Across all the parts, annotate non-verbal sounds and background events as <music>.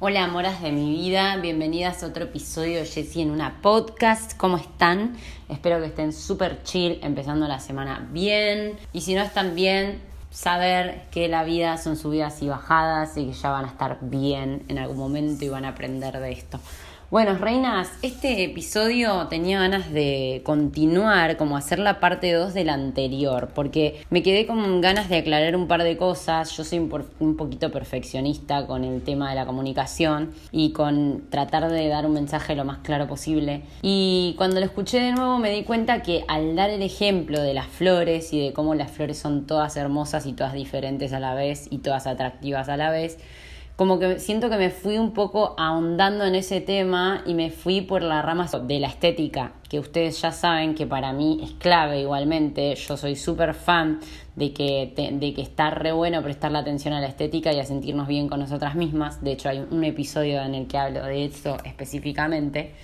Hola, amoras de mi vida, bienvenidas a otro episodio de Jessie en una podcast. ¿Cómo están? Espero que estén súper chill, empezando la semana bien. Y si no están bien, saber que la vida son subidas y bajadas y que ya van a estar bien en algún momento y van a aprender de esto. Bueno, reinas, este episodio tenía ganas de continuar, como hacer la parte 2 del anterior, porque me quedé con ganas de aclarar un par de cosas. Yo soy un, poquito perfeccionista con el tema de la comunicación y con tratar de dar un mensaje lo más claro posible. Y cuando lo escuché de nuevo me di cuenta que al dar el ejemplo de las flores y de cómo las flores son todas hermosas y todas diferentes a la vez y todas atractivas a la vez, como que siento que me fui un poco ahondando en ese tema y me fui por la rama de la estética, que ustedes ya saben que para mí es clave igualmente. Yo soy súper fan de que, de que está re bueno prestar la atención a la estética y a sentirnos bien con nosotras mismas. De hecho, hay un episodio en el que hablo de eso específicamente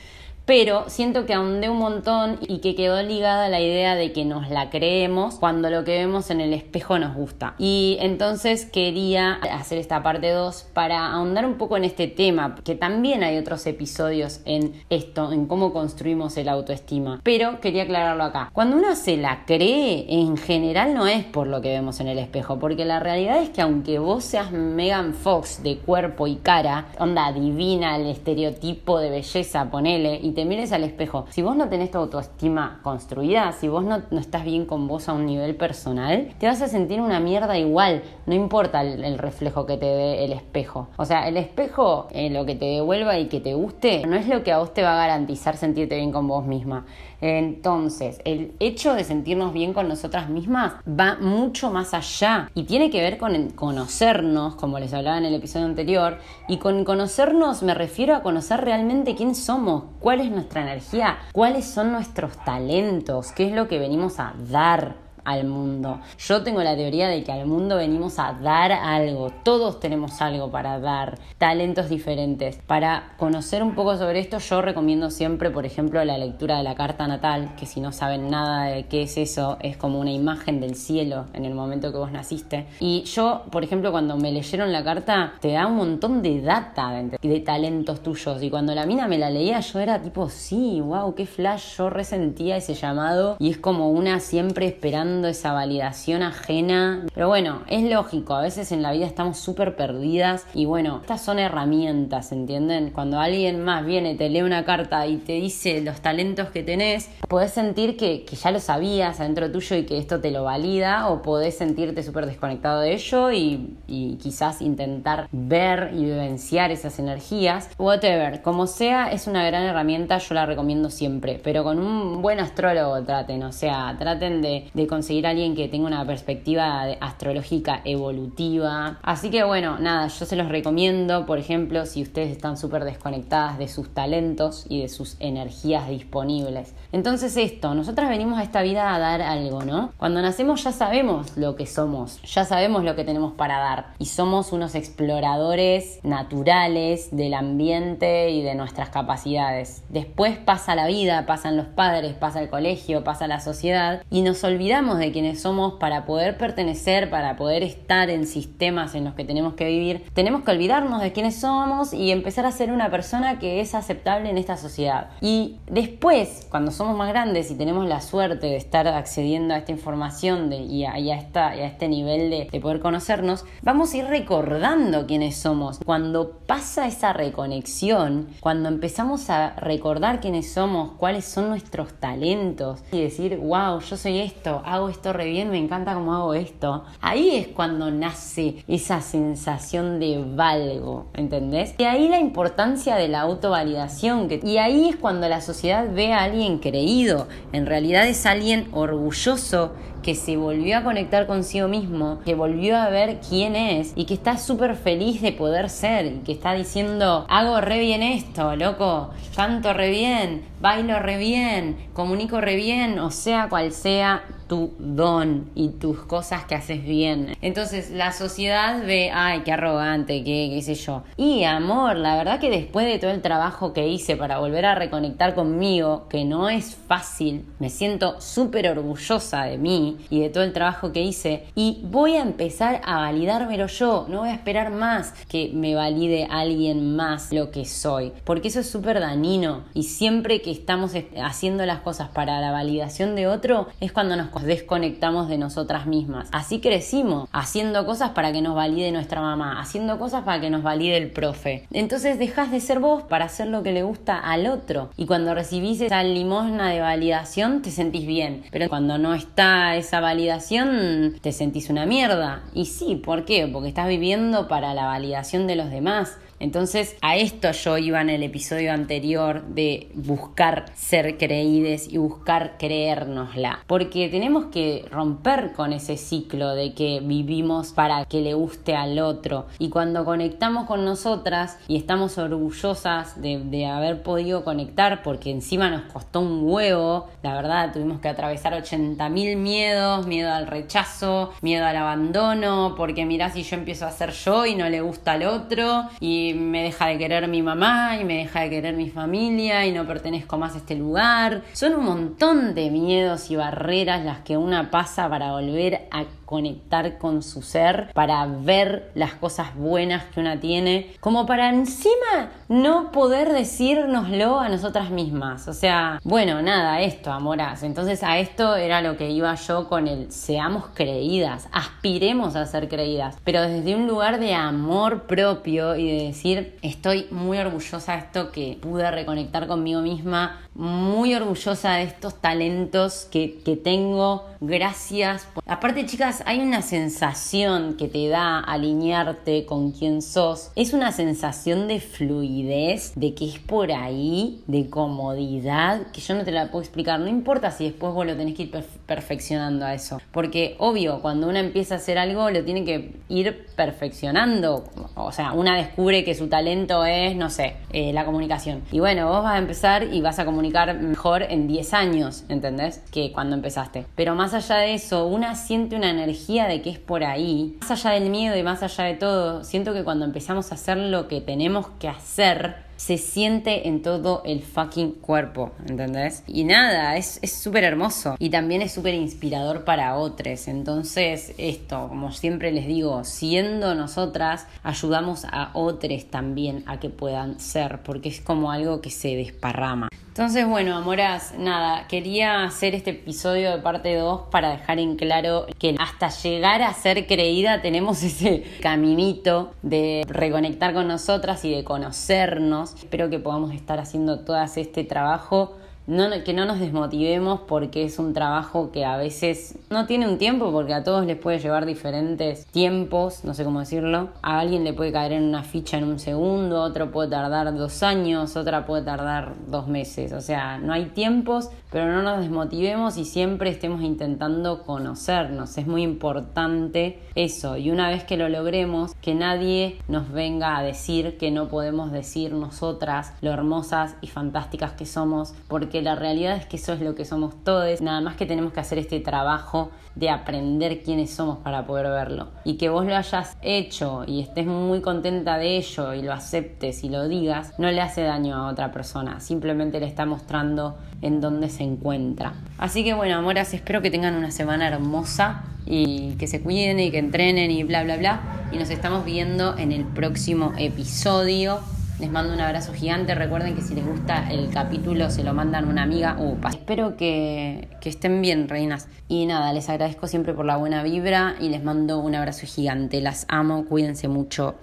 pero siento que ahondé un montón y que quedó ligada la idea de que nos la creemos cuando lo que vemos en el espejo nos gusta. Y entonces quería hacer esta parte 2 para ahondar un poco en este tema, que también hay otros episodios en esto, en cómo construimos el autoestima, pero quería aclararlo acá. Cuando uno se la cree, en general no es por lo que vemos en el espejo, porque la realidad es que aunque vos seas Megan Fox de cuerpo y cara, onda divina, el estereotipo de belleza, ponele, y te mires al espejo, si vos no tenés tu autoestima construida, si vos no, estás bien con vos a un nivel personal, te vas a sentir una mierda igual, no importa el, reflejo que te dé el espejo. O sea, el espejo, eh, lo que te devuelva y que te guste, no es lo que a vos te va a garantizar sentirte bien con vos misma. Entonces, el hecho de sentirnos bien con nosotras mismas va mucho más allá y tiene que ver con conocernos, como les hablaba en el episodio anterior, y con conocernos me refiero a conocer realmente quién somos, cuál es nuestra energía, cuáles son nuestros talentos, qué es lo que venimos a dar al mundo. Yo tengo la teoría de que al mundo venimos a dar algo, todos tenemos algo para dar, talentos diferentes. Para conocer un poco sobre esto yo recomiendo siempre, por ejemplo, la lectura de la carta natal, que si no saben nada de qué es eso, es como una imagen del cielo en el momento que vos naciste. Y yo, por ejemplo, cuando me leyeron la carta, te da un montón de data de, de talentos tuyos. Y cuando la mina me la leía, yo era tipo, sí, wow, qué flash, yo resentía ese llamado y es como una siempre esperando esa validación ajena. Pero bueno, es lógico, a veces en la vida estamos súper perdidas y bueno, estas son herramientas, ¿entienden? Cuando alguien más viene, te lee una carta y te dice los talentos que tenés, podés sentir que, ya lo sabías adentro tuyo y que esto te lo valida o podés sentirte súper desconectado de ello y, y quizás intentar ver y vivenciar esas energías. Whatever, como sea, es una gran herramienta, yo la recomiendo siempre, pero con un buen astrólogo traten, o sea, traten de, de conseguir alguien que tenga una perspectiva astrológica evolutiva. Así que bueno, nada, yo se los recomiendo, por ejemplo, si ustedes están súper desconectadas de sus talentos y de sus energías disponibles. Entonces esto, nosotras venimos a esta vida a dar algo, ¿no? Cuando nacemos ya sabemos lo que somos, ya sabemos lo que tenemos para dar y somos unos exploradores naturales del ambiente y de nuestras capacidades. Después pasa la vida, pasan los padres, pasa el colegio, pasa la sociedad y nos olvidamos de quienes somos para poder pertenecer, para poder estar en sistemas en los que tenemos que vivir, tenemos que olvidarnos de quiénes somos y empezar a ser una persona que es aceptable en esta sociedad. Y después, cuando somos más grandes y tenemos la suerte de estar accediendo a esta información de, y, a, esta, a este nivel de, de poder conocernos, vamos a ir recordando quiénes somos. Cuando pasa esa reconexión, cuando empezamos a recordar quiénes somos, cuáles son nuestros talentos y decir, wow, yo soy esto, hago esto re bien, me encanta cómo hago esto. Ahí es cuando nace esa sensación de valgo, ¿entendés? Y ahí la importancia de la autovalidación. Y ahí es cuando la sociedad ve a alguien creído. En realidad es alguien orgulloso que se volvió a conectar consigo mismo, que volvió a ver quién es y que está súper feliz de poder ser y que está diciendo, hago re bien esto, loco, canto re bien, bailo re bien, comunico re bien, o sea cual sea tu don y tus cosas que haces bien. Entonces la sociedad ve, ay, qué arrogante, qué, qué sé yo. Y amor, la verdad que después de todo el trabajo que hice para volver a reconectar conmigo, que no es fácil, me siento súper orgullosa de mí y de todo el trabajo que hice y voy a empezar a validármelo yo, no voy a esperar más que me valide alguien más lo que soy, porque eso es súper dañino y siempre que estamos haciendo las cosas para la validación de otro es cuando nos desconectamos de nosotras mismas. Así crecimos, haciendo cosas para que nos valide nuestra mamá, haciendo cosas para que nos valide el profe. Entonces dejas de ser vos para hacer lo que le gusta al otro y cuando recibís esa limosna de validación te sentís bien, pero cuando no está esa validación te sentís una mierda. Y sí, ¿por qué? Porque estás viviendo para la validación de los demás. Entonces a esto yo iba en el episodio anterior de buscar ser creídes y buscar creérnosla. Porque tenemos que romper con ese ciclo de que vivimos para que le guste al otro. Y cuando conectamos con nosotras y estamos orgullosas de, haber podido conectar, porque encima nos costó un huevo, la verdad tuvimos que atravesar 80.000 miedos, miedo al rechazo, miedo al abandono, porque mirá si yo empiezo a ser yo y no le gusta al otro. Y me deja de querer mi mamá y me deja de querer mi familia y no pertenezco más a este lugar. Son un montón de miedos y barreras las que una pasa para volver a conectar con su ser, para ver las cosas buenas que una tiene, como para encima no poder decírnoslo a nosotras mismas. O sea, bueno, nada, esto, amoras. Entonces a esto era lo que iba yo con el seamos creídas, aspiremos a ser creídas, pero desde un lugar de amor propio y de decir, estoy muy orgullosa de esto que pude reconectar conmigo misma, muy orgullosa de estos talentos que, que tengo, gracias. Aparte, chicas, hay una sensación que te da alinearte con quien sos. Es una sensación de fluidez, de que es por ahí, de comodidad, que yo no te la puedo explicar. No importa si después vos lo tenés que ir perfeccionando a eso. Porque obvio, cuando una empieza a hacer algo, lo tiene que ir perfeccionando. O sea, una descubre que su talento es, no sé, eh, la comunicación. Y bueno, vos vas a empezar y vas a comunicar mejor en 10 años, ¿entendés? Que cuando empezaste. Pero más allá de eso, una siente una energía de que es por ahí, más allá del miedo y más allá de todo, siento que cuando empezamos a hacer lo que tenemos que hacer, se siente en todo el fucking cuerpo, ¿entendés? Y nada, es súper hermoso y también es súper inspirador para otros. Entonces, esto, como siempre les digo, siendo nosotras, ayudamos a otros también a que puedan ser, porque es como algo que se desparrama. Entonces, bueno, amoras, nada, quería hacer este episodio de parte 2 para dejar en claro que hasta llegar a ser creída tenemos <laughs> ese caminito de reconectar con nosotras y de conocernos. Espero que podamos estar haciendo todo este trabajo que no nos desmotivemos porque es un trabajo que a veces no tiene un tiempo porque a todos les puede llevar diferentes tiempos, no sé cómo decirlo. A alguien le puede caer en una ficha en un segundo, otro puede tardar dos años, otra puede tardar dos meses. O sea, no hay tiempos, pero no nos desmotivemos y siempre estemos intentando conocernos. Es muy importante eso. Y una vez que lo logremos, que nadie nos venga a decir que no podemos decir nosotras lo hermosas y fantásticas que somos porque la realidad es que eso es lo que somos todos, nada más que tenemos que hacer este trabajo de aprender quiénes somos para poder verlo. Y que vos lo hayas hecho y estés muy contenta de ello y lo aceptes y lo digas, no le hace daño a otra persona, simplemente le está mostrando en dónde se encuentra. Así que bueno, amoras, espero que tengan una semana hermosa y que se cuiden y que entrenen y bla, bla, bla. Y nos estamos viendo en el próximo episodio. Les mando un abrazo gigante. Recuerden que si les gusta el capítulo se lo mandan a una amiga. Upa. Espero que, que estén bien, reinas. Y nada, les agradezco siempre por la buena vibra y les mando un abrazo gigante. Las amo, cuídense mucho.